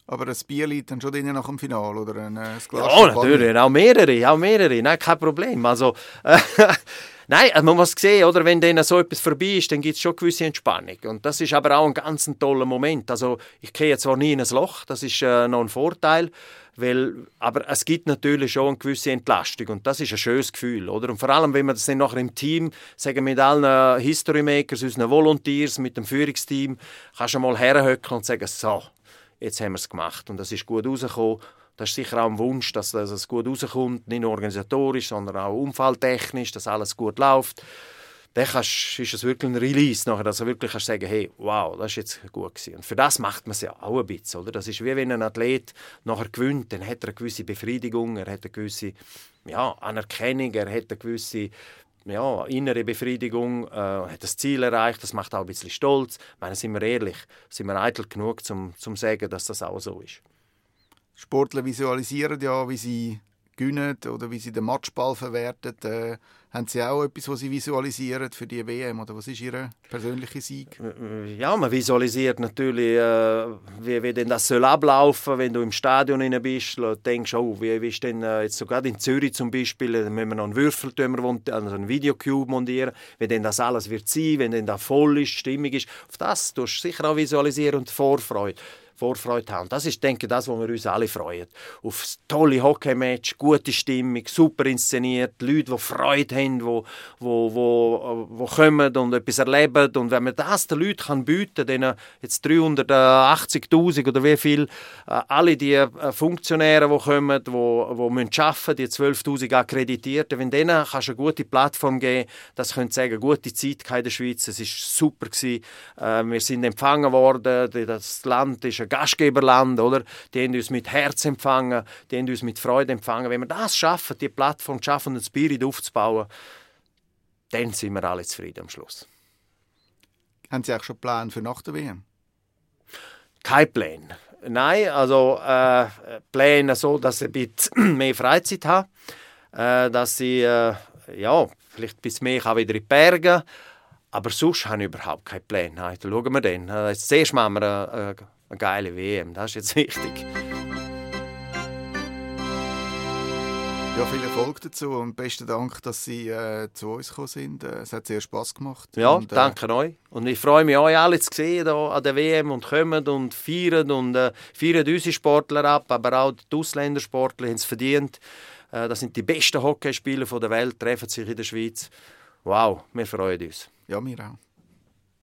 Aber ein Bier liegt dann schon drinnen nach dem Finale oder ein, ein Glas Ja, natürlich, auch mehrere, auch mehrere, nein, kein Problem. Also, [laughs] Nein, also man muss sehen, oder, wenn dann so etwas vorbei ist, dann gibt es schon gewisse Entspannung. Und das ist aber auch ein ganz toller Moment. Also ich gehe zwar nie in ein Loch, das ist äh, noch ein Vorteil, weil, aber es gibt natürlich schon eine gewisse Entlastung und das ist ein schönes Gefühl, oder? Und vor allem, wenn man das dann nachher im Team, sagen mit allen History Makers, unseren Volunteers, mit dem Führungsteam, kannst du mal herhöckeln und sagen, so, jetzt haben wir es gemacht und das ist gut rausgekommen das ist sicher auch ein Wunsch, dass, es gut rauskommt, nicht nur organisatorisch, sondern auch unfalltechnisch, dass alles gut läuft. Dann kannst, ist es wirklich ein Release, nachher, dass du wirklich kannst sagen hey, wow, das ist jetzt gut gewesen. Und für das macht man es ja auch ein bisschen. Oder? Das ist wie wenn ein Athlet nachher gewinnt, dann hat er eine gewisse Befriedigung, er hat eine gewisse ja, Anerkennung, er hat eine gewisse ja, innere Befriedigung, äh, hat das Ziel erreicht, das macht auch ein bisschen stolz. Ich meine, sind wir ehrlich, sind wir eitel genug, um zu sagen, dass das auch so ist. Sportler visualisieren ja, wie sie gewinnen oder wie sie den Matchball verwerten. Äh, haben Sie auch etwas, was Sie visualisieren für die WM? Oder was ist Ihr persönlicher Sieg? Ja, man visualisiert natürlich, äh, wie, wie denn das soll ablaufen wenn du im Stadion rein bist. denkst, oh, wie, ist denn äh, jetzt sogar in Zürich zum Beispiel, dann müssen wir noch einen Würfeltürmer, also einen Videocube montieren, wie denn das alles wird sein, wenn denn da voll ist, stimmig ist. Auf das tust du sicher auch visualisieren und Vorfreude. Vorfreude haben. Das ist, denke ich, das, was wir uns alle freuen. Auf das tolle Hockeymatch, gute Stimmung, super inszeniert, Leute, die Freude haben, die, die, die, die kommen und etwas erleben. Und wenn man das den Leuten bieten kann, jetzt 380'000 oder wie viel, äh, alle die äh, Funktionäre, die kommen, die, die müssen arbeiten, die 12'000 Akkreditierten, wenn denen kannst du eine gute Plattform geben, das können sagen, gute Zeit in der Schweiz, es war super gewesen, äh, wir sind empfangen worden, das Land ist ein Gastgeberland, oder? Die haben uns mit Herz empfangen, die haben uns mit Freude empfangen. Wenn wir das schaffen, die Plattform schaffen, den Spirit aufzubauen, dann sind wir alle zufrieden am Schluss. Haben Sie auch schon Pläne für nach der WM? Kein Plan. Nein, also äh, Pläne so, dass ich ein bisschen [clears throat] mehr Freizeit habe, äh, dass ich äh, ja, vielleicht bis mehr wieder in die Berge aber sonst habe ich überhaupt keinen Plan. Nein, da schauen wir dann. Äh, zuerst machen wir eine, äh, eine geile WM. Das ist jetzt [laughs] wichtig. Ja, viel Erfolg dazu und besten Dank, dass Sie äh, zu uns gekommen sind. Äh, es hat sehr Spass gemacht. Ja, und, äh, danke euch. Und ich freue mich, euch alle zu sehen hier an der WM und kommen und feiern und äh, feiern unsere Sportler ab, aber auch die Ausländersportler haben es verdient. Äh, das sind die besten Hockeyspieler der Welt, treffen sich in der Schweiz. Wow, wir freuen uns. Ja, mir auch.